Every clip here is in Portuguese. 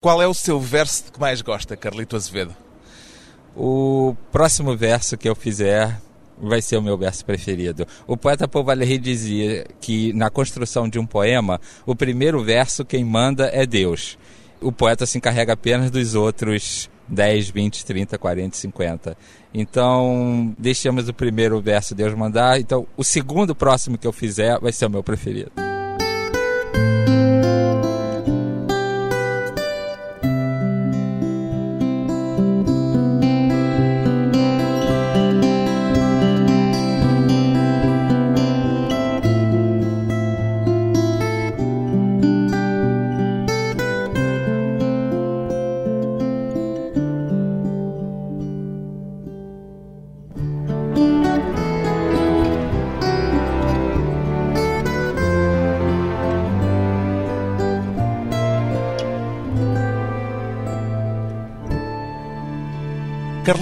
Qual é o seu verso que mais gosta, Carlito Azevedo? O próximo verso que eu fizer vai ser o meu verso preferido. O poeta Paul Valéry dizia que na construção de um poema, o primeiro verso quem manda é Deus. O poeta se encarrega apenas dos outros 10, 20, 30, 40, 50. Então, deixamos o primeiro verso Deus mandar. Então, o segundo próximo que eu fizer vai ser o meu preferido.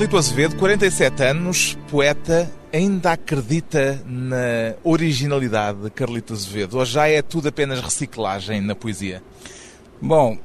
Carlito Azevedo, 47 anos, poeta, ainda acredita na originalidade de Carlito Azevedo ou já é tudo apenas reciclagem na poesia? Bom,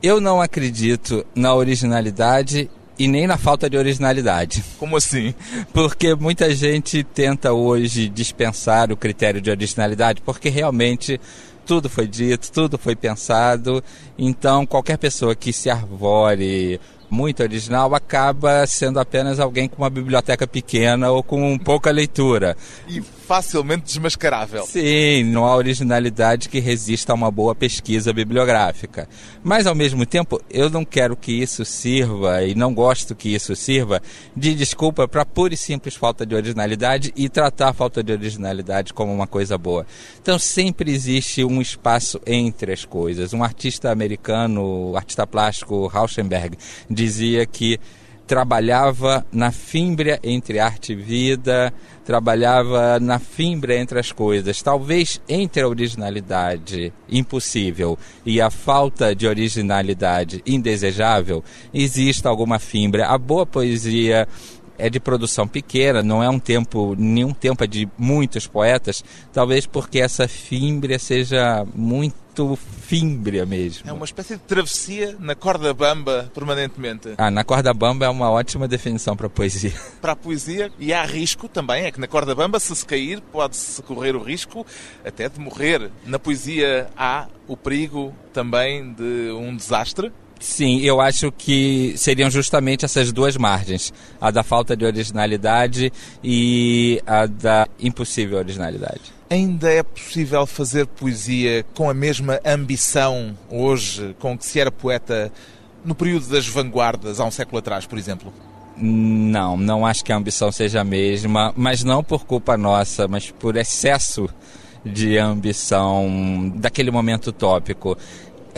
eu não acredito na originalidade e nem na falta de originalidade. Como assim? Porque muita gente tenta hoje dispensar o critério de originalidade, porque realmente tudo foi dito, tudo foi pensado. Então, qualquer pessoa que se arvore muito original acaba sendo apenas alguém com uma biblioteca pequena ou com pouca leitura. E facilmente desmascarável. Sim, não há originalidade que resista a uma boa pesquisa bibliográfica. Mas, ao mesmo tempo, eu não quero que isso sirva, e não gosto que isso sirva, de desculpa para pura e simples falta de originalidade e tratar a falta de originalidade como uma coisa boa. Então, sempre existe um espaço entre as coisas. Um artista americano, artista plástico, Rauschenberg, dizia que trabalhava na fímbria entre arte e vida, trabalhava na fímbria entre as coisas. Talvez entre a originalidade impossível e a falta de originalidade indesejável, exista alguma fímbria. A boa poesia é de produção pequena, não é um tempo, nenhum tempo é de muitos poetas, talvez porque essa fímbria seja muito fímbria mesmo. É uma espécie de travessia na corda bamba permanentemente. Ah, na corda bamba é uma ótima definição para a poesia. Para a poesia, e há risco também, é que na corda bamba, se se cair, pode-se correr o risco até de morrer. Na poesia há o perigo também de um desastre. Sim, eu acho que seriam justamente essas duas margens: a da falta de originalidade e a da impossível originalidade. Ainda é possível fazer poesia com a mesma ambição hoje com que se era poeta no período das vanguardas, há um século atrás, por exemplo? Não, não acho que a ambição seja a mesma, mas não por culpa nossa, mas por excesso de ambição daquele momento utópico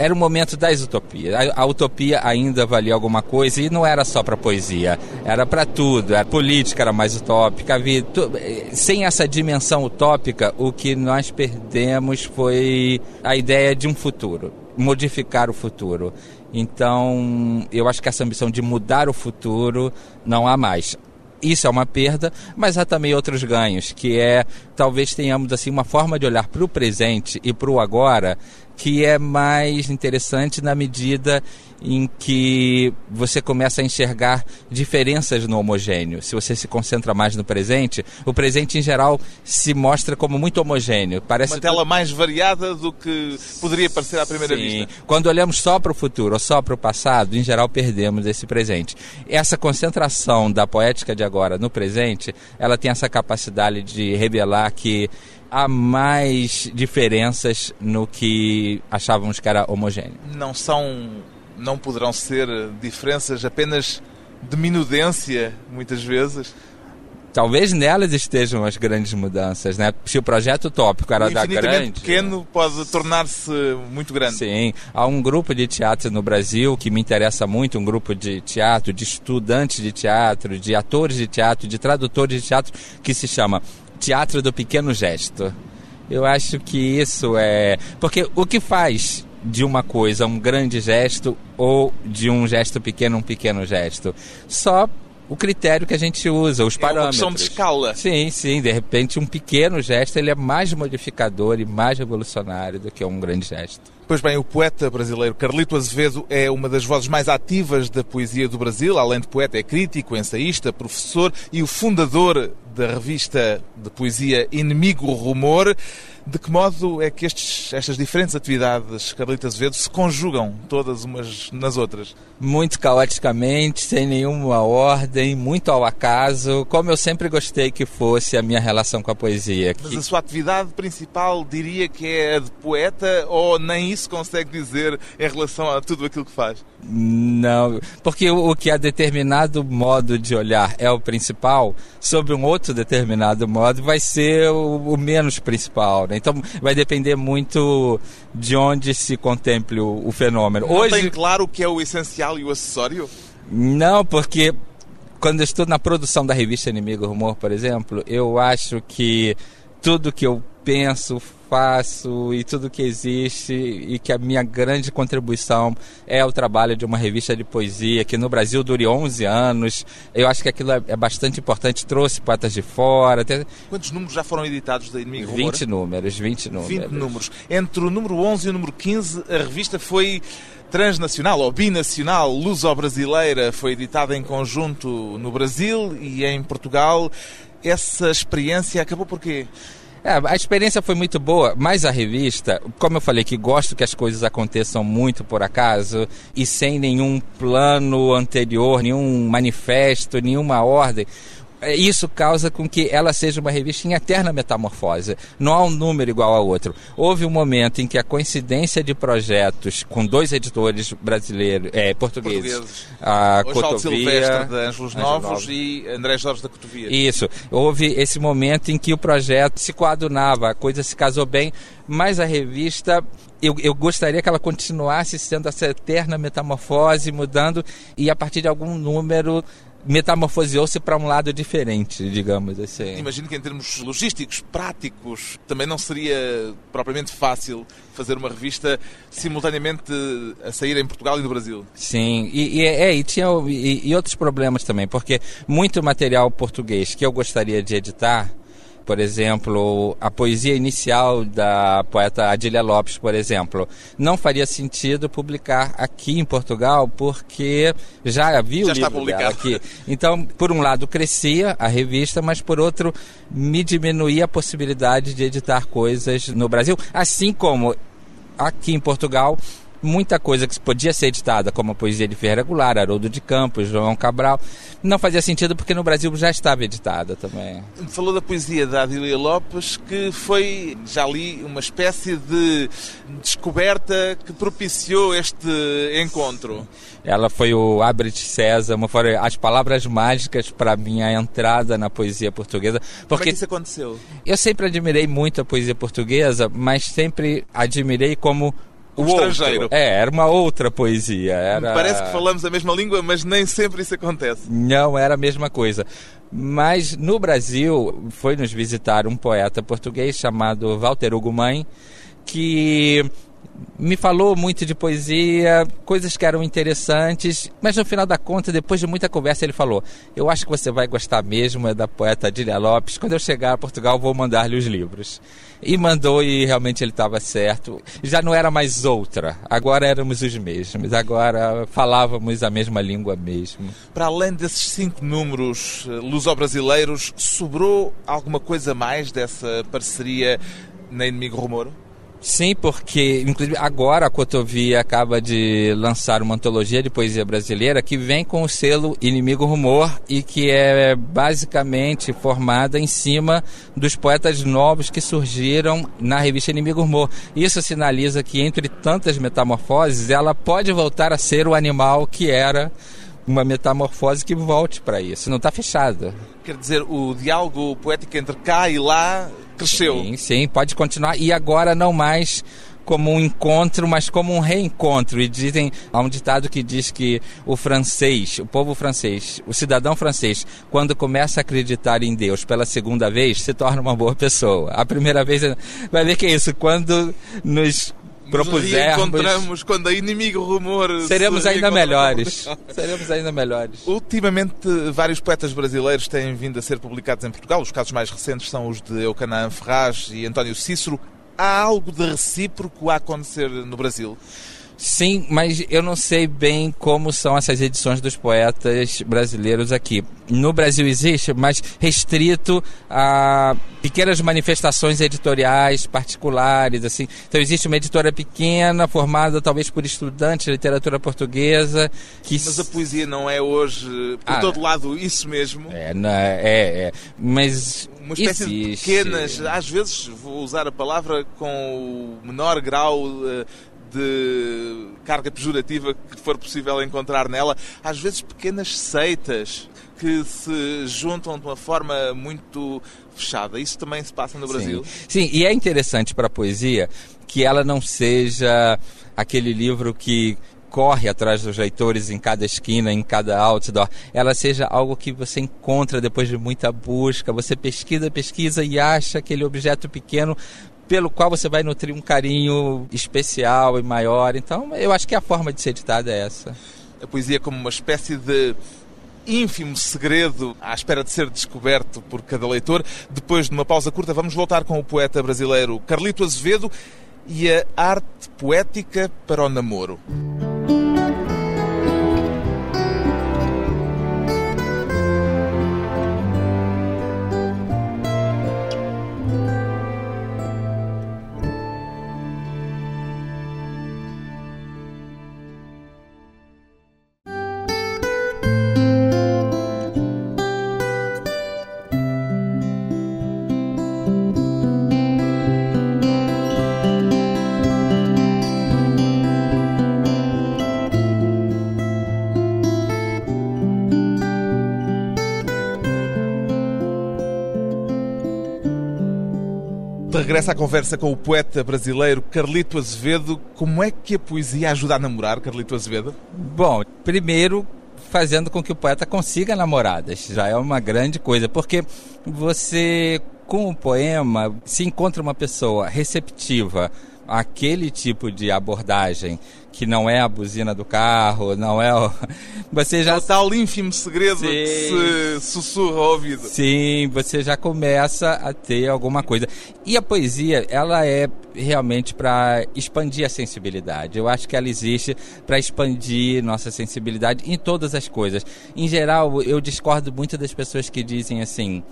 era o momento das utopias. A, a, utopia ainda valia alguma coisa e não era só para poesia, era para tudo. A política era mais utópica, a vida, tu, sem essa dimensão utópica, o que nós perdemos foi a ideia de um futuro, modificar o futuro. Então, eu acho que essa ambição de mudar o futuro não há mais isso é uma perda, mas há também outros ganhos, que é talvez tenhamos assim uma forma de olhar para o presente e para o agora que é mais interessante na medida em que você começa a enxergar diferenças no homogêneo. Se você se concentra mais no presente, o presente em geral se mostra como muito homogêneo. Parece uma tela mais variada do que poderia parecer à primeira Sim. vista. Quando olhamos só para o futuro ou só para o passado, em geral perdemos esse presente. Essa concentração da poética de agora no presente, ela tem essa capacidade de revelar que há mais diferenças no que achávamos que era homogêneo. Não são, não poderão ser diferenças apenas de minudência, muitas vezes? Talvez nelas estejam as grandes mudanças, né? Se o projeto tópico era da grande... pequeno pode tornar-se muito grande. Sim. Há um grupo de teatro no Brasil que me interessa muito, um grupo de teatro, de estudantes de teatro, de atores de teatro, de tradutores de teatro, que se chama teatro do pequeno gesto. Eu acho que isso é. Porque o que faz de uma coisa um grande gesto ou de um gesto pequeno um pequeno gesto? Só o critério que a gente usa, os parâmetros. É uma de escala. Sim, sim. De repente, um pequeno gesto ele é mais modificador e mais revolucionário do que um grande gesto. Pois bem, o poeta brasileiro Carlito Azevedo é uma das vozes mais ativas da poesia do Brasil. Além de poeta, é crítico, ensaísta, professor e o fundador da revista de poesia Inimigo Rumor. De que modo é que estes, estas diferentes atividades, Carlita Azevedo, se conjugam todas umas nas outras? Muito caoticamente, sem nenhuma ordem, muito ao acaso, como eu sempre gostei que fosse a minha relação com a poesia. Mas a sua atividade principal diria que é a de poeta ou nem isso consegue dizer em relação a tudo aquilo que faz? Não, porque o, que a determinado modo de olhar é o principal, sobre um outro determinado modo vai ser o, o menos principal. Né? Então vai depender muito de onde se contemple o, o fenômeno. Não Hoje tem claro o que é o essencial e o acessório? Não, porque quando eu estou na produção da revista Inimigo Rumor, por exemplo, eu acho que tudo que eu penso, faço e tudo que existe e que a minha grande contribuição é o trabalho de uma revista de poesia que no Brasil dure 11 anos. Eu acho que aquilo é, é bastante importante, trouxe poetas de fora. Até... Quantos números já foram editados da Inimigo 20 números, 20 números. 20 números. Entre o número 11 e o número 15, a revista foi transnacional ou binacional luso-brasileira, foi editada em conjunto no Brasil e em Portugal. Essa experiência acabou por quê? É, a experiência foi muito boa, mas a revista, como eu falei que gosto que as coisas aconteçam muito por acaso e sem nenhum plano anterior, nenhum manifesto, nenhuma ordem, isso causa com que ela seja uma revista em eterna metamorfose. Não há um número igual ao outro. Houve um momento em que a coincidência de projetos com dois editores brasileiros, é, portugueses, portugueses. a Cotovia, Silvestre da Ângelos Novos, Novos e André Jorge da Cotovia. Isso. Houve esse momento em que o projeto se coadunava, a coisa se casou bem, mas a revista eu, eu, gostaria que ela continuasse sendo essa eterna metamorfose, mudando, e a partir de algum número metamorfoseou-se para um lado diferente, digamos assim. Imagino que em termos logísticos, práticos, também não seria propriamente fácil fazer uma revista simultaneamente a sair em Portugal e no Brasil. Sim, e, e, é, e tinha e, e outros problemas também, porque muito material português que eu gostaria de editar por exemplo, a poesia inicial da poeta Adília Lopes, por exemplo, não faria sentido publicar aqui em Portugal porque já havia já o livro dela aqui. Então, por um lado crescia a revista, mas por outro me diminuía a possibilidade de editar coisas no Brasil, assim como aqui em Portugal muita coisa que podia ser editada, como a poesia de Ferreira Goulart, Haroldo de Campos, João Cabral, não fazia sentido porque no Brasil já estava editada também. Falou da poesia da Adília Lopes, que foi, já li, uma espécie de descoberta que propiciou este encontro. Ela foi o Abrit César, foram as palavras mágicas para minha entrada na poesia portuguesa. Porque Como é que isso aconteceu? Eu sempre admirei muito a poesia portuguesa, mas sempre admirei como o estrangeiro. É, era uma outra poesia. Era... Parece que falamos a mesma língua, mas nem sempre isso acontece. Não, era a mesma coisa. Mas no Brasil foi nos visitar um poeta português chamado Walter Ugumãe, que me falou muito de poesia, coisas que eram interessantes, mas no final da conta, depois de muita conversa, ele falou: Eu acho que você vai gostar mesmo é da poeta Adília Lopes. Quando eu chegar a Portugal, vou mandar-lhe os livros. E mandou, e realmente ele estava certo. Já não era mais outra, agora éramos os mesmos, agora falávamos a mesma língua mesmo. Para além desses cinco números eh, luso-brasileiros, sobrou alguma coisa mais dessa parceria na Inimigo Rumor? Sim, porque inclusive agora a Cotovia acaba de lançar uma antologia de poesia brasileira que vem com o selo Inimigo Rumor e que é basicamente formada em cima dos poetas novos que surgiram na revista Inimigo Rumor. Isso sinaliza que entre tantas metamorfoses ela pode voltar a ser o animal que era uma metamorfose que volte para isso. Não está fechada. Quer dizer, o diálogo poético entre cá e lá cresceu. Sim, sim, pode continuar. E agora não mais como um encontro, mas como um reencontro. E dizem, há um ditado que diz que o francês, o povo francês, o cidadão francês, quando começa a acreditar em Deus pela segunda vez, se torna uma boa pessoa. A primeira vez, vai ver que é isso, quando nos propusermos. encontramos quando a inimigo rumor. Seremos ainda melhores. Seremos ainda melhores. Ultimamente, vários poetas brasileiros têm vindo a ser publicados em Portugal. Os casos mais recentes são os de Eucanã Ferraz e António Cícero. Há algo de recíproco a acontecer no Brasil? Sim, mas eu não sei bem como são essas edições dos poetas brasileiros aqui. No Brasil existe, mas restrito a pequenas manifestações editoriais particulares, assim. Então existe uma editora pequena, formada talvez por estudantes de literatura portuguesa. Que... Mas a poesia não é hoje, por ah, todo lado, isso mesmo? É, não, é, é, é. mas uma espécie existe. de pequenas, às vezes vou usar a palavra com o menor grau eh, de carga pejorativa que for possível encontrar nela, às vezes pequenas seitas que se juntam de uma forma muito fechada. Isso também se passa no Brasil. Sim, Sim. e é interessante para a poesia que ela não seja aquele livro que corre atrás dos leitores em cada esquina, em cada outdoor, ela seja algo que você encontra depois de muita busca, você pesquisa, pesquisa e acha aquele objeto pequeno pelo qual você vai nutrir um carinho especial e maior. Então, eu acho que a forma de ser editada é essa. A poesia como uma espécie de ínfimo segredo à espera de ser descoberto por cada leitor. Depois de uma pausa curta, vamos voltar com o poeta brasileiro Carlito Azevedo e a arte poética para o namoro. Regressa à conversa com o poeta brasileiro Carlito Azevedo. Como é que a poesia ajuda a namorar, Carlito Azevedo? Bom, primeiro fazendo com que o poeta consiga namoradas. Já é uma grande coisa, porque você, com o poema, se encontra uma pessoa receptiva àquele tipo de abordagem que não é a buzina do carro, não é o... Você já... É o tal ínfimo segredo Sim. que se sussurra ao ouvido. Sim, você já começa a ter alguma coisa. E a poesia, ela é realmente para expandir a sensibilidade. Eu acho que ela existe para expandir nossa sensibilidade em todas as coisas. Em geral, eu discordo muito das pessoas que dizem assim: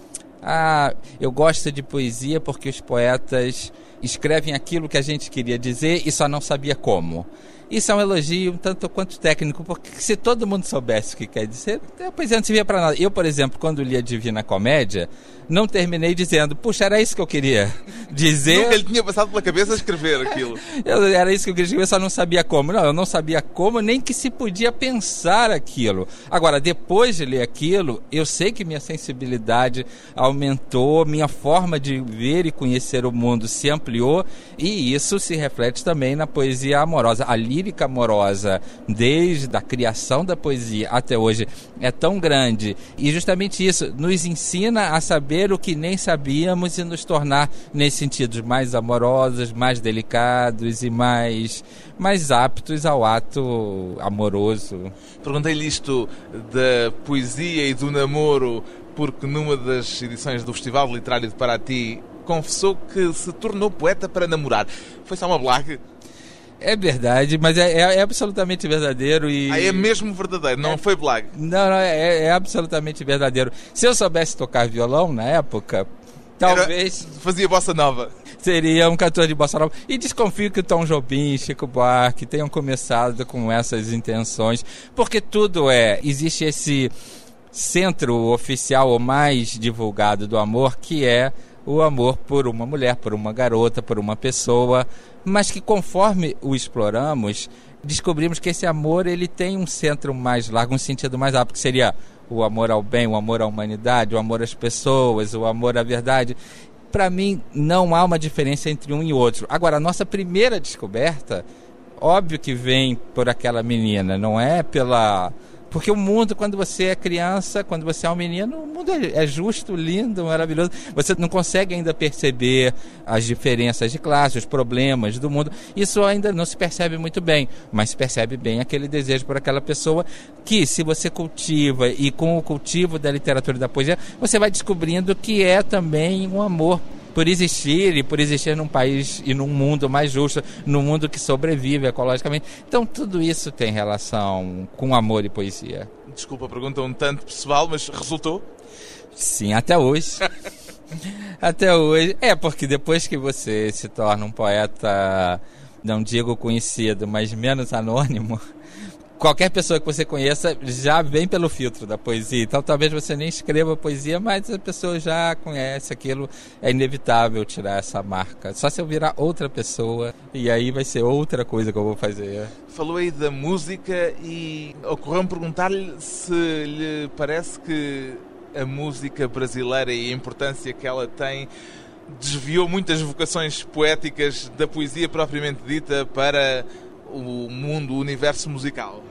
"Ah, eu gosto de poesia porque os poetas escrevem aquilo que a gente queria dizer e só não sabia como". Isso é um elogio tanto quanto técnico, porque se todo mundo soubesse o que quer dizer, a poesia não servia para nada. Eu, por exemplo, quando li a Divina Comédia, não terminei dizendo, puxa, era isso que eu queria dizer. Nunca ele tinha passado pela cabeça escrever aquilo. eu, era isso que eu queria escrever, só não sabia como. Não, eu não sabia como, nem que se podia pensar aquilo. Agora, depois de ler aquilo, eu sei que minha sensibilidade aumentou, minha forma de ver e conhecer o mundo se ampliou, e isso se reflete também na poesia amorosa. A lírica amorosa, desde a criação da poesia até hoje, é tão grande. E justamente isso nos ensina a saber o que nem sabíamos e nos tornar, nesse sentido, mais amorosos, mais delicados e mais, mais aptos ao ato amoroso. Perguntei-lhe isto da poesia e do namoro, porque numa das edições do Festival Literário de Paraty confessou que se tornou poeta para namorar. Foi só uma blague? É verdade, mas é, é, é, absolutamente verdadeiro e... Ah, é mesmo verdadeiro, não é, foi blague? Não, não, é, é, absolutamente verdadeiro. Se eu soubesse tocar violão na época, talvez... Era, fazia bossa nova. Seria um cantor de bossa nova. E desconfio que o Tom Jobim, Chico Buarque tenham começado com essas intenções, porque tudo é... Existe esse centro oficial ou mais divulgado do amor, que é o amor por uma mulher, por uma garota, por uma pessoa, mas que conforme o exploramos, descobrimos que esse amor ele tem um centro mais largo, um sentido mais amplo, que seria o amor ao bem, o amor à humanidade, o amor às pessoas, o amor à verdade. Para mim, não há uma diferença entre um e outro. Agora, a nossa primeira descoberta, óbvio que vem por aquela menina, não é pela Porque o mundo, quando você é criança, quando você é um menino, o mundo é, é justo, lindo, maravilhoso. Você não consegue ainda perceber as diferenças de classe, os problemas do mundo. Isso ainda não se percebe muito bem, mas se percebe bem aquele desejo por aquela pessoa que, se você cultiva e com o cultivo da literatura e da poesia, você vai descobrindo que é também um amor por existir e por existir num país e num mundo mais justo, num mundo que sobrevive ecologicamente. Então tudo isso tem relação com amor e poesia. Desculpa a pergunta um tanto pessoal, mas resultou? Sim, até hoje. até hoje. É, porque depois que você se torna um poeta, não digo conhecido, mas menos anônimo, qualquer pessoa que você conheça já vem pelo filtro da poesia. Então talvez você nem escreva poesia, mas a pessoa já conhece aquilo. É inevitável tirar essa marca. Só se eu virar outra pessoa e aí vai ser outra coisa que eu vou fazer. Falou aí da música e ocorreu-me perguntar-lhe se lhe parece que a música brasileira e a importância que ela tem desviou muitas vocações poéticas da poesia propriamente dita para o mundo, o universo musical?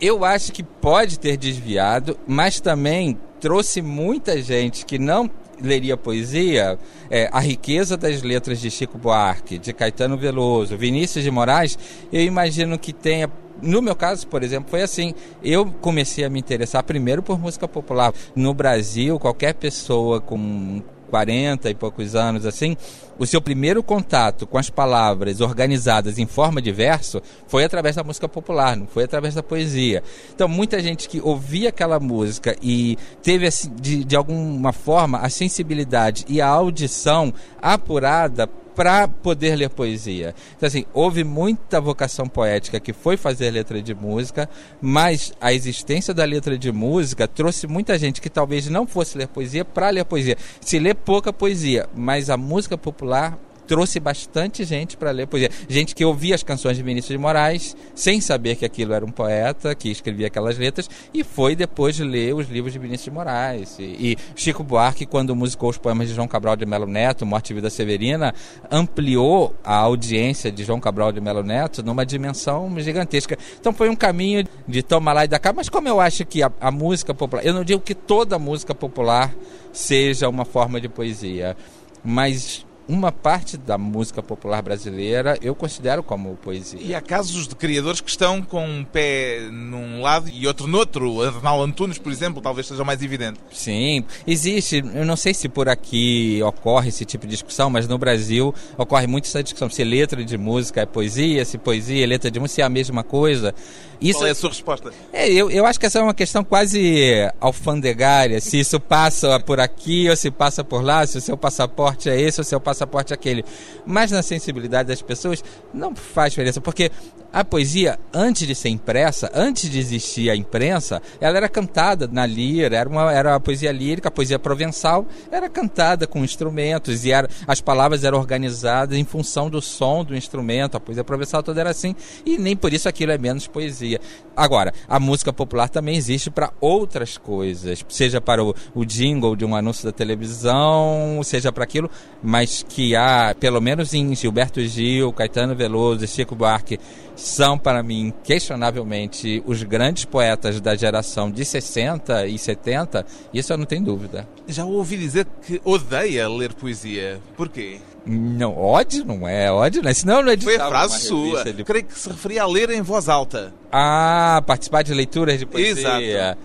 Eu acho que pode ter desviado, mas também trouxe muita gente que não leria poesia, é, a riqueza das letras de Chico Buarque, de Caetano Veloso, Vinícius de Moraes, eu imagino que tenha no meu caso, por exemplo, foi assim. Eu comecei a me interessar primeiro por música popular. No Brasil, qualquer pessoa com 40 e poucos anos assim, o seu primeiro contato com as palavras organizadas em forma de verso foi através da música popular, não foi através da poesia. Então, muita gente que ouvia aquela música e teve, assim, de, de alguma forma, a sensibilidade e a audição apurada para poder ler poesia. Então, assim, houve muita vocação poética que foi fazer letra de música, mas a existência da letra de música trouxe muita gente que talvez não fosse ler poesia para ler poesia. Se lê pouca poesia, mas a música popular trouxe bastante gente para ler poesia. Gente que ouvia as canções de Vinícius de Moraes, sem saber que aquilo era um poeta que escrevia aquelas letras, e foi depois ler os livros de Vinícius de Moraes. E, e Chico Buarque, quando musicou os poemas de João Cabral de Melo Neto, Morte e Vida Severina, ampliou a audiência de João Cabral de Melo Neto numa dimensão gigantesca. Então foi um caminho de tomar lá e da cá, mas como eu acho que a, a música popular, eu não digo que toda música popular seja uma forma de poesia, mas uma parte da música popular brasileira eu considero como poesia. E há casos de criadores que estão com um pé num lado e outro no outro. Arnaldo Antunes, por exemplo, talvez seja mais evidente. Sim, existe. Eu não sei se por aqui ocorre esse tipo de discussão, mas no Brasil ocorre muito essa discussão. Se letra de música é poesia, se poesia é letra de música, se é a mesma coisa. Isso, Qual é a sua resposta? É, eu, eu acho que essa é uma questão quase alfandegária. Se isso passa por aqui ou se passa por lá, se o seu passaporte é esse ou se o seu passaporte é aquele. Mas na sensibilidade das pessoas não faz diferença, porque a poesia, antes de ser impressa, antes de existir a imprensa, ela era cantada na lira, era uma, era a poesia lírica, a poesia provençal, era cantada com instrumentos e era, as palavras eram organizadas em função do som do instrumento, a poesia provençal toda era assim, e nem por isso aquilo é menos poesia. Agora, a música popular também existe para outras coisas, seja para o, o jingle de um anúncio da televisão, seja para aquilo, mas que há, pelo menos em Gilberto Gil, Caetano Veloso, Chico Buarque, são para mim questionavelmente os grandes poetas da geração de 60 e 70, isso eu não tenho dúvida. Já ouvi dizer que odeia ler poesia. Porquê? Não, ódio não é, ódio não é. Senão não é Foi a frase sua. De... Creio que se referia a ler em voz alta. Ah, participar de leituras de poesia. Exato.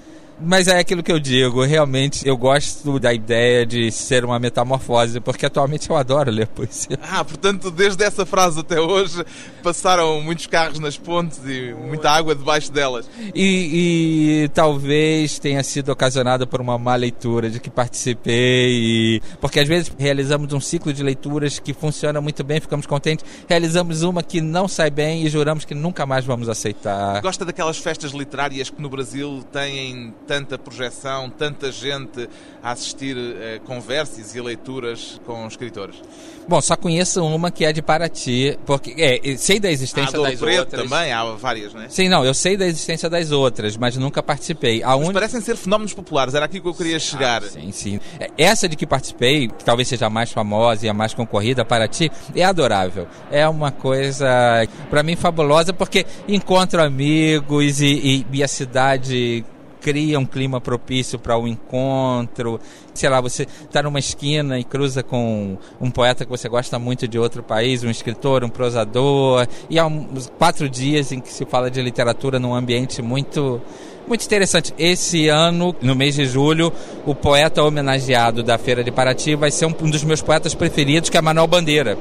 Mas é aquilo que eu digo, realmente eu gosto da ideia de ser uma metamorfose, porque atualmente eu adoro ler poesia. Ah, portanto, desde essa frase até hoje passaram muitos carros nas pontes e muita água debaixo delas. E, e talvez tenha sido ocasionada por uma má leitura de que participei, e... porque às vezes realizamos um ciclo de leituras que funciona muito bem, ficamos contentes, realizamos uma que não sai bem e juramos que nunca mais vamos aceitar. Gosta daquelas festas literárias que no Brasil têm tanta projeção, tanta gente a assistir a conversas e leituras com escritores? Bom, só conheço uma que é de Paraty, porque é, sei da existência ah, das Preto outras. também, há várias, não é? Sim, não, eu sei da existência das outras, mas nunca participei. A un... parecem ser fenómenos populares, era aqui que eu queria chegar. Ah, sim, sim. Essa de que participei, que talvez seja a mais famosa e a mais concorrida, Paraty, é adorável. É uma coisa, para mim, fabulosa, porque encontro amigos e, e, e a cidade cria um clima propício para o um encontro. Sei lá, você está numa esquina e cruza com um poeta que você gosta muito de outro país, um escritor, um prosador, e há uns quatro dias em que se fala de literatura num ambiente muito muito interessante. Esse ano, no mês de julho, o poeta homenageado da Feira de Paraty vai ser um, um dos meus poetas preferidos, que é Manuel Bandeira.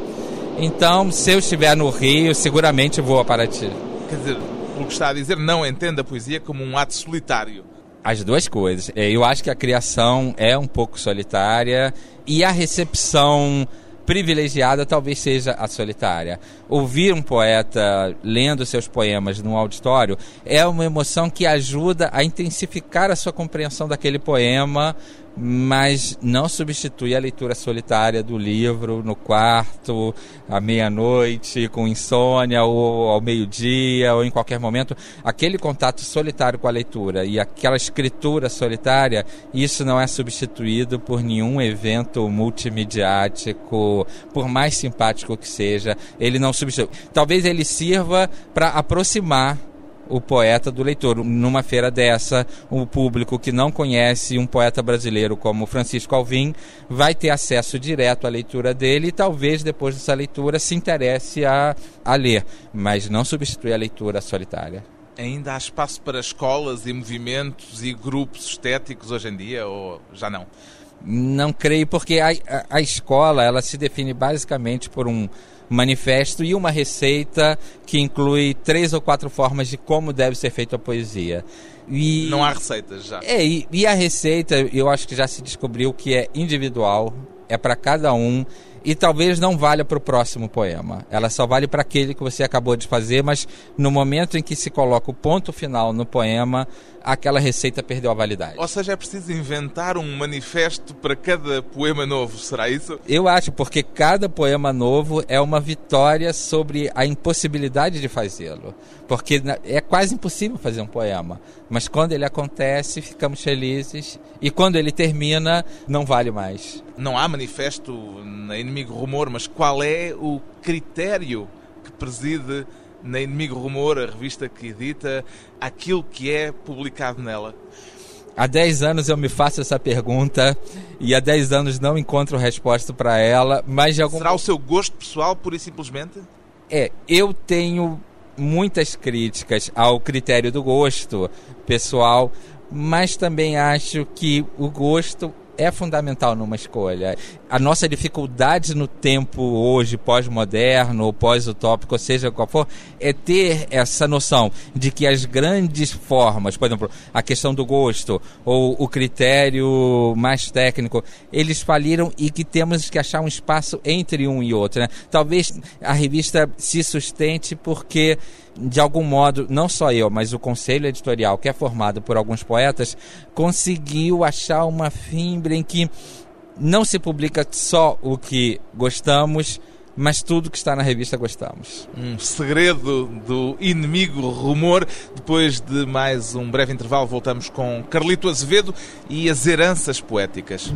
Então, se eu estiver no Rio, seguramente vou a Paraty. Quer dizer, pelo que está a dizer, não entenda a poesia como um ato solitário. As duas coisas. Eu acho que a criação é um pouco solitária e a recepção privilegiada talvez seja a solitária. Ouvir um poeta lendo seus poemas num auditório é uma emoção que ajuda a intensificar a sua compreensão daquele poema mas não substitui a leitura solitária do livro no quarto, à meia-noite, com insônia, ou ao meio-dia, ou em qualquer momento. Aquele contato solitário com a leitura e aquela escritura solitária, isso não é substituído por nenhum evento multimediático, por mais simpático que seja, ele não substitui. Talvez ele sirva para aproximar o poeta do leitor. Numa feira dessa, o público que não conhece um poeta brasileiro como Francisco Alvim vai ter acesso direto à leitura dele e talvez depois dessa leitura se interesse a, a ler, mas não substitui a leitura solitária. Ainda há espaço para escolas e movimentos e grupos estéticos hoje em dia ou já não? Não creio, porque a, a, a escola ela se define basicamente por um manifesto e uma receita que inclui três ou quatro formas de como deve ser feita a poesia. E, não há receitas já. É, e, e a receita eu acho que já se descobriu que é individual, é para cada um e talvez não valha para o próximo poema. Ela só vale para aquele que você acabou de fazer, mas no momento em que se coloca o ponto final no poema, aquela receita perdeu a validade. Ou seja, é preciso inventar um manifesto para cada poema novo, será isso? Eu acho, porque cada poema novo é uma vitória sobre a impossibilidade de fazê-lo. Porque é quase impossível fazer um poema, mas quando ele acontece, ficamos felizes, e quando ele termina, não vale mais. Não há manifesto na Inimigo Rumor, mas qual é o critério que preside na Inimigo Rumor, a revista que edita, aquilo que é publicado nela? Há 10 anos eu me faço essa pergunta e há 10 anos não encontro resposta para ela, mas de algum... Será o seu gosto pessoal, pura e simplesmente? É, eu tenho muitas críticas ao critério do gosto pessoal, mas também acho que o gosto é fundamental numa escolha. A nossa dificuldade no tempo hoje, pós-moderno ou pós-utópico, seja qual for, é ter essa noção de que as grandes formas, por exemplo, a questão do gosto ou o critério mais técnico, eles faliram e que temos que achar um espaço entre um e outro. Né? Talvez a revista se sustente porque de algum modo, não só eu, mas o conselho editorial, que é formado por alguns poetas, conseguiu achar uma fibra em que não se publica só o que gostamos, mas tudo que está na revista gostamos. Um segredo do inimigo rumor. Depois de mais um breve intervalo, voltamos com Carlito Azevedo e as heranças poéticas.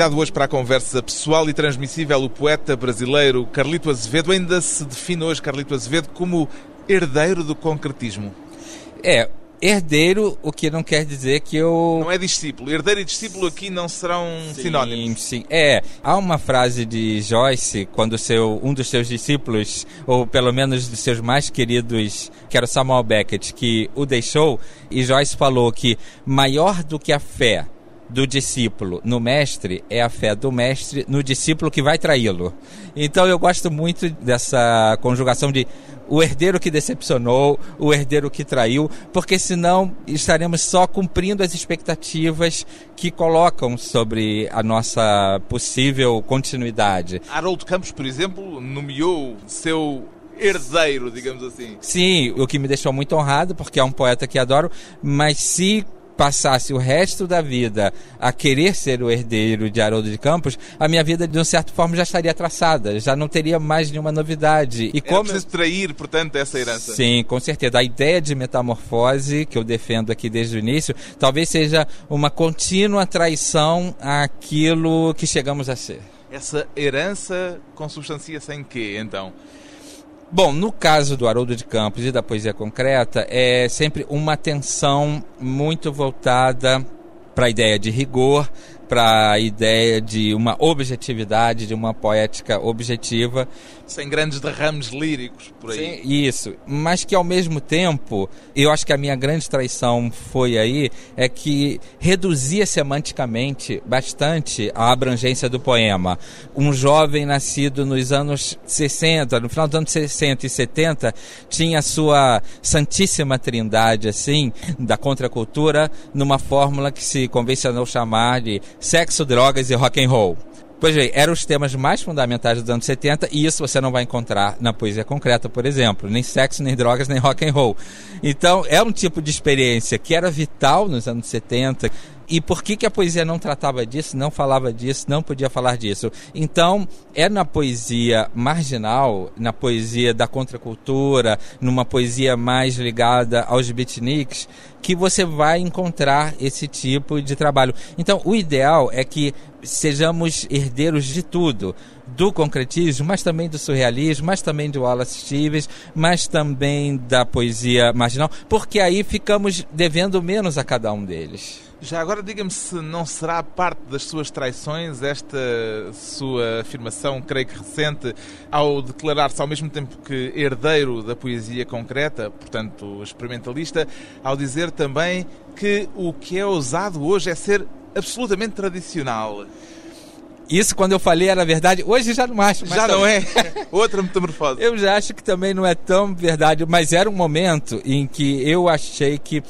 Convidado hoje para a conversa pessoal e transmissível, o poeta brasileiro Carlito Azevedo. Ainda se define hoje Carlito Azevedo como herdeiro do concretismo? É, herdeiro, o que não quer dizer que eu. Não é discípulo. Herdeiro e discípulo aqui não serão sim, sinônimos. Sim, é. Há uma frase de Joyce, quando seu, um dos seus discípulos, ou pelo menos dos seus mais queridos, que era Samuel Beckett, que o deixou, e Joyce falou que maior do que a fé do discípulo no mestre é a fé do mestre no discípulo que vai traí-lo. Então eu gosto muito dessa conjugação de o herdeiro que decepcionou, o herdeiro que traiu, porque senão estaremos só cumprindo as expectativas que colocam sobre a nossa possível continuidade. Haroldo Campos, por exemplo, nomeou seu herdeiro, digamos assim. Sim, o que me deixou muito honrado, porque é um poeta que adoro, mas se passasse o resto da vida a querer ser o herdeiro de Haroldo de Campos, a minha vida, de uma certa forma, já estaria traçada, já não teria mais nenhuma novidade. E Era como preciso trair, portanto, essa herança. Sim, com certeza. A ideia de metamorfose, que eu defendo aqui desde o início, talvez seja uma contínua traição àquilo que chegamos a ser. Essa herança consubstancia-se em quê, então? Bom, no caso do Haroldo de Campos e da poesia concreta, é sempre uma atenção muito voltada para a ideia de rigor, para a ideia de uma objetividade, de uma poética objetiva. Sem grandes derrames líricos por aí. Sim, isso. Mas que ao mesmo tempo, eu acho que a minha grande traição foi aí, é que reduzia semanticamente bastante a abrangência do poema. Um jovem nascido nos anos 60, no final dos anos 60 e 70, tinha sua santíssima trindade, assim, da contracultura, numa fórmula que se convencionou chamar de sexo, drogas e rock and roll. Pois bem, eram os temas mais fundamentais dos anos 70 e isso você não vai encontrar na poesia concreta, por exemplo. Nem sexo, nem drogas, nem rock and roll. Então, é um tipo de experiência que era vital nos anos 70 e por que, que a poesia não tratava disso, não falava disso, não podia falar disso? Então, é na poesia marginal, na poesia da contracultura, numa poesia mais ligada aos beatniks, que você vai encontrar esse tipo de trabalho. Então, o ideal é que sejamos herdeiros de tudo do concretismo, mas também do surrealismo, mas também do Wallace Stevens, mas também da poesia marginal, porque aí ficamos devendo menos a cada um deles. Já agora diga-me se não será parte das suas traições esta sua afirmação, creio que recente, ao declarar-se ao mesmo tempo que herdeiro da poesia concreta, portanto experimentalista, ao dizer também que o que é usado hoje é ser absolutamente tradicional. Isso quando eu falei era verdade, hoje já não acho. já não é. Outra metamorfose. Eu já acho que também não é tão verdade, mas era um momento em que eu achei que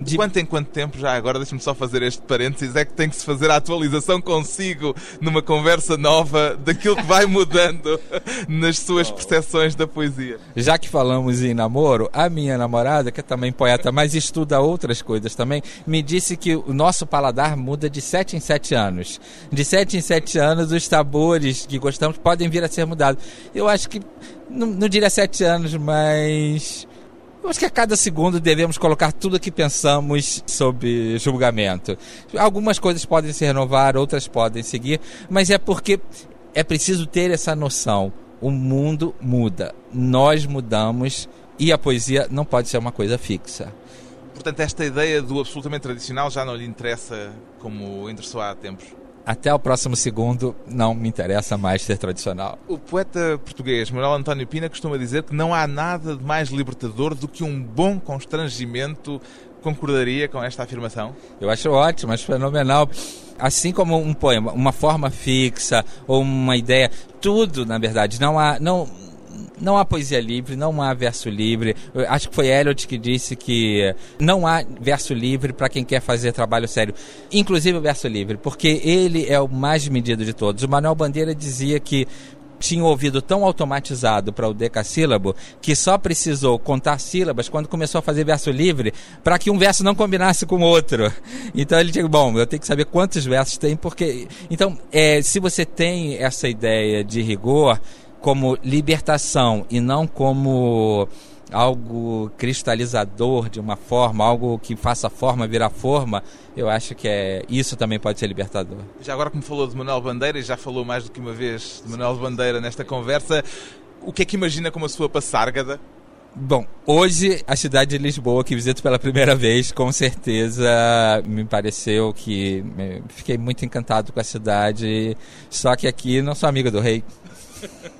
de quanto em quanto tempo, já agora deixa-me só fazer este parênteses, é que tem que se fazer a atualização consigo numa conversa nova daquilo que vai mudando nas suas percepções da poesia. Já que falamos em namoro, a minha namorada, que é também poeta, mas estuda outras coisas também, me disse que o nosso paladar muda de 7 em 7 anos. De 7 em 7 anos, os sabores que gostamos podem vir a ser mudados. Eu acho que, não, não diria 7 anos, mas acho que a cada segundo devemos colocar tudo o que pensamos sobre julgamento. Algumas coisas podem se renovar, outras podem seguir, mas é porque é preciso ter essa noção. O mundo muda, nós mudamos e a poesia não pode ser uma coisa fixa. Portanto, esta ideia do absolutamente tradicional já não lhe interessa como interessou há tempos? Até o próximo segundo não me interessa mais ser tradicional. O poeta português Manuel António Pina costuma dizer que não há nada de mais libertador do que um bom constrangimento. Concordaria com esta afirmação? Eu acho ótimo, acho fenomenal. Assim como um poema, uma forma fixa ou uma ideia, tudo, na verdade, não há, não, não há poesia livre, não há verso livre. Eu acho que foi Eliot que disse que não há verso livre para quem quer fazer trabalho sério, inclusive o verso livre, porque ele é o mais medido de todos. O Manuel Bandeira dizia que tinha ouvido tão automatizado para o decassílabo que só precisou contar sílabas quando começou a fazer verso livre para que um verso não combinasse com o outro. Então ele disse: bom, eu tenho que saber quantos versos tem, porque. Então, é, se você tem essa ideia de rigor, como libertação e não como algo cristalizador de uma forma, algo que faça forma virar forma, eu acho que é isso também pode ser libertador. Já agora como falou de Manuel Bandeira e já falou mais do que uma vez de Manuel Bandeira nesta conversa, o que é que imagina como a sua passárgada? Bom, hoje a cidade de Lisboa, que visito pela primeira vez, com certeza me pareceu que fiquei muito encantado com a cidade. Só que aqui não sou amigo do rei.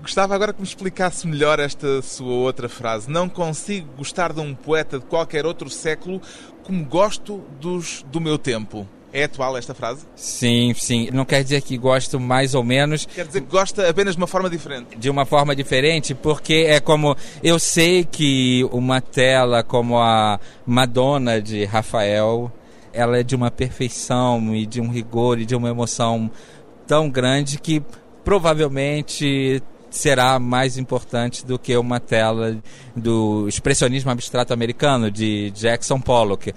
Gostava agora que me explicasse melhor esta sua outra frase. Não consigo gostar de um poeta de qualquer outro século como gosto dos do meu tempo. É atual esta frase? Sim, sim. Não quer dizer que gosto mais ou menos. Quer dizer que gosta apenas de uma forma diferente. De uma forma diferente, porque é como. Eu sei que uma tela como a Madonna de Rafael, ela é de uma perfeição e de um rigor e de uma emoção tão grande que provavelmente será mais importante do que uma tela do expressionismo abstrato americano de Jackson Pollock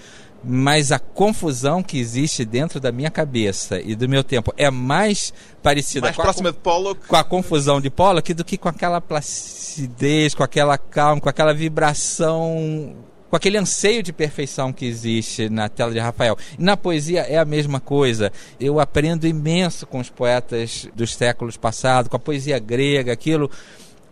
mas a confusão que existe dentro da minha cabeça e do meu tempo é mais parecida mais com, próxima a, de Pollock. com a confusão de Pollock do que com aquela placidez, com aquela calma, com aquela vibração com aquele anseio de perfeição que existe na tela de Rafael. Na poesia é a mesma coisa. Eu aprendo imenso com os poetas dos séculos passados, com a poesia grega, aquilo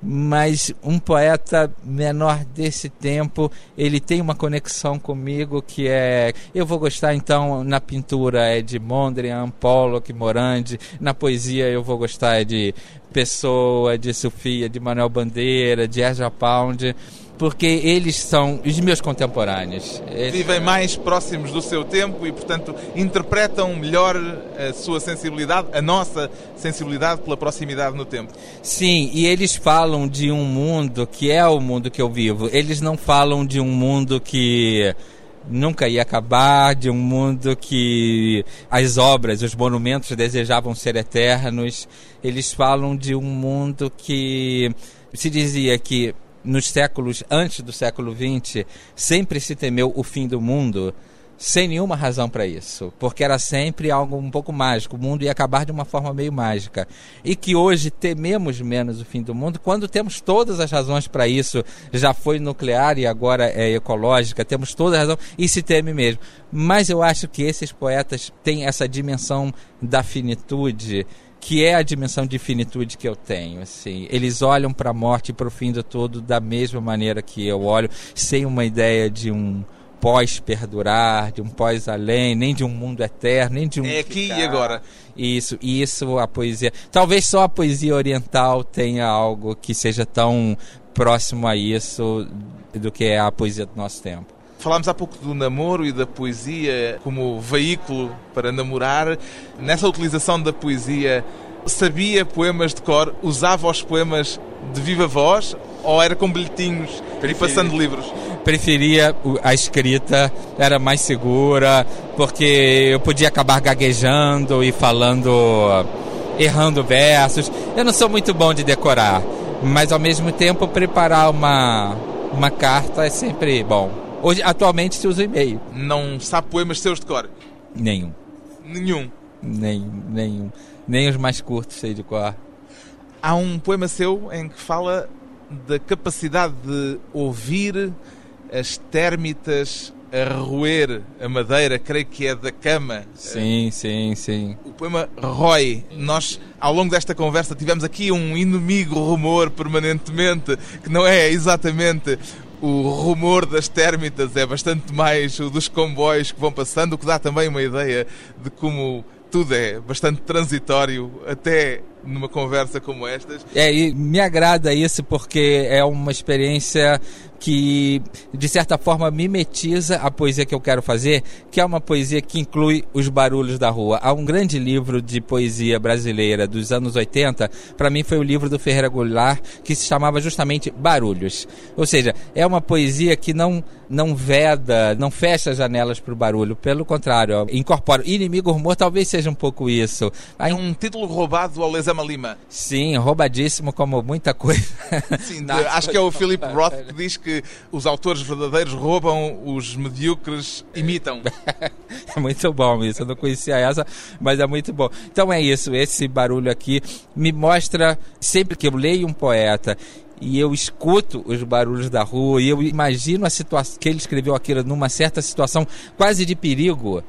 mas um poeta menor desse tempo, ele tem uma conexão comigo que é, eu vou gostar então na pintura é de Mondrian, Pollock, Morandi, na poesia eu vou gostar de Pessoa, de Sofia, de Manuel Bandeira, de Ezra Pound porque eles são os meus contemporâneos. Vivem mais próximos do seu tempo e, portanto, interpretam melhor a sua sensibilidade, a nossa sensibilidade pela proximidade no tempo. Sim, e eles falam de um mundo que é o mundo que eu vivo. Eles não falam de um mundo que nunca ia acabar, de um mundo que as obras, os monumentos desejavam ser eternos. Eles falam de um mundo que se dizia que nos séculos antes do século XX sempre se temeu o fim do mundo sem nenhuma razão para isso, porque era sempre algo um pouco mágico, o mundo ia acabar de uma forma meio mágica. E que hoje tememos menos o fim do mundo quando temos todas as razões para isso. Já foi nuclear e agora é ecológica, temos toda a razão e se teme mesmo. Mas eu acho que esses poetas têm essa dimensão da finitude que é a dimensão de finitude que eu tenho. Assim, eles olham para a morte e para o fim do todo da mesma maneira que eu olho, sem uma ideia de um pós-perdurar, de um pós-além, nem de um mundo eterno, nem de um. É aqui e agora. Isso, isso a poesia. Talvez só a poesia oriental tenha algo que seja tão próximo a isso do que é a poesia do nosso tempo. Falámos há pouco do namoro e da poesia como veículo para namorar. Nessa utilização da poesia, sabia poemas de cor? Usava os poemas de viva voz? Ou era com bilhetinhos e passando livros? Preferia a escrita, era mais segura, porque eu podia acabar gaguejando e falando, errando versos. Eu não sou muito bom de decorar, mas ao mesmo tempo preparar uma, uma carta é sempre bom. Hoje, atualmente, se usa e-mail. Não sabe poemas seus de cor? Nenhum. Nenhum? Nem, nenhum. Nem os mais curtos sei de cor. Há um poema seu em que fala da capacidade de ouvir as térmitas a roer a madeira, creio que é da cama. Sim, sim, sim. O poema Roy. Nós, ao longo desta conversa, tivemos aqui um inimigo rumor permanentemente, que não é exatamente o rumor das térmitas é bastante mais o dos comboios que vão passando, o que dá também uma ideia de como tudo é bastante transitório, até numa conversa como estas. É, e me agrada isso porque é uma experiência que de certa forma mimetiza a poesia que eu quero fazer, que é uma poesia que inclui os barulhos da rua. Há um grande livro de poesia brasileira dos anos 80, para mim foi o livro do Ferreira Goulart, que se chamava justamente Barulhos. Ou seja, é uma poesia que não não veda, não fecha as janelas para o barulho, pelo contrário, incorpora. Inimigo Rumor talvez seja um pouco isso. Aí, é um título roubado ao Lima. Sim, roubadíssimo como muita coisa. Sim, acho que é o Philip Roth que diz que os autores verdadeiros roubam, os medíocres imitam. é muito bom isso, eu não conhecia essa, mas é muito bom. Então é isso, esse barulho aqui me mostra, sempre que eu leio um poeta e eu escuto os barulhos da rua e eu imagino a situação que ele escreveu aquilo numa certa situação quase de perigo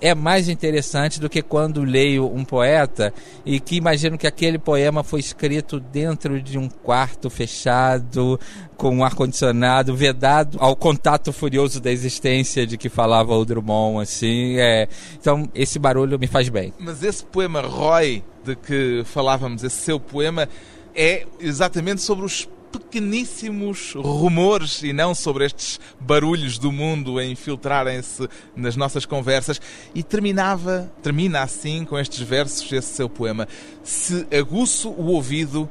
é mais interessante do que quando leio um poeta e que imagino que aquele poema foi escrito dentro de um quarto fechado, com um ar-condicionado, vedado ao contato furioso da existência de que falava o Drummond, assim. É... Então, esse barulho me faz bem. Mas esse poema Roy, de que falávamos, esse seu poema, é exatamente sobre os pequeníssimos rumores e não sobre estes barulhos do mundo a infiltrarem-se nas nossas conversas. E terminava, termina assim com estes versos, esse seu poema. Se aguço o ouvido,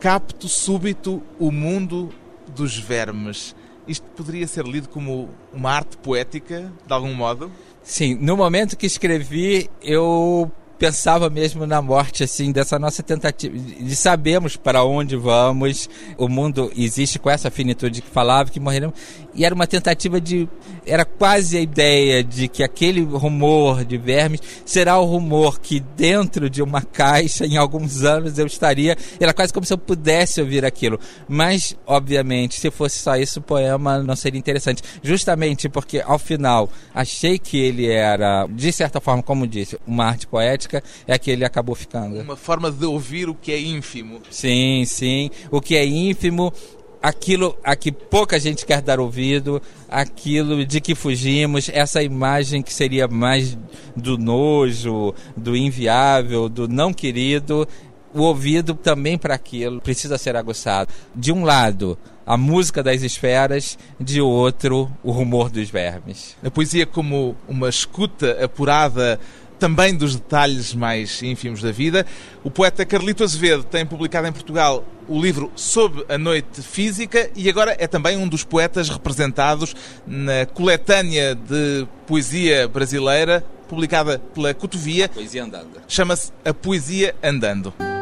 capto súbito o mundo dos vermes. Isto poderia ser lido como uma arte poética, de algum modo? Sim, no momento que escrevi, eu pensava mesmo na morte, assim, dessa nossa tentativa de sabermos para onde vamos. O mundo existe com essa finitude que falava que morreremos. E era uma tentativa de. Era quase a ideia de que aquele rumor de vermes será o rumor que dentro de uma caixa, em alguns anos, eu estaria. Era quase como se eu pudesse ouvir aquilo. Mas, obviamente, se fosse só isso, o poema não seria interessante. Justamente porque, ao final, achei que ele era, de certa forma, como disse, uma arte poética é que ele acabou ficando. Uma forma de ouvir o que é ínfimo. Sim, sim. O que é ínfimo, aquilo a que pouca gente quer dar ouvido, aquilo de que fugimos, essa imagem que seria mais do nojo, do inviável, do não querido, o ouvido também para aquilo precisa ser aguçado. De um lado, a música das esferas, de outro, o rumor dos vermes. A poesia como uma escuta apurada também dos detalhes mais ínfimos da vida. O poeta Carlito Azevedo tem publicado em Portugal o livro Sob a Noite Física e agora é também um dos poetas representados na coletânea de poesia brasileira publicada pela Cotovia. Poesia Andando. Chama-se A Poesia Andando.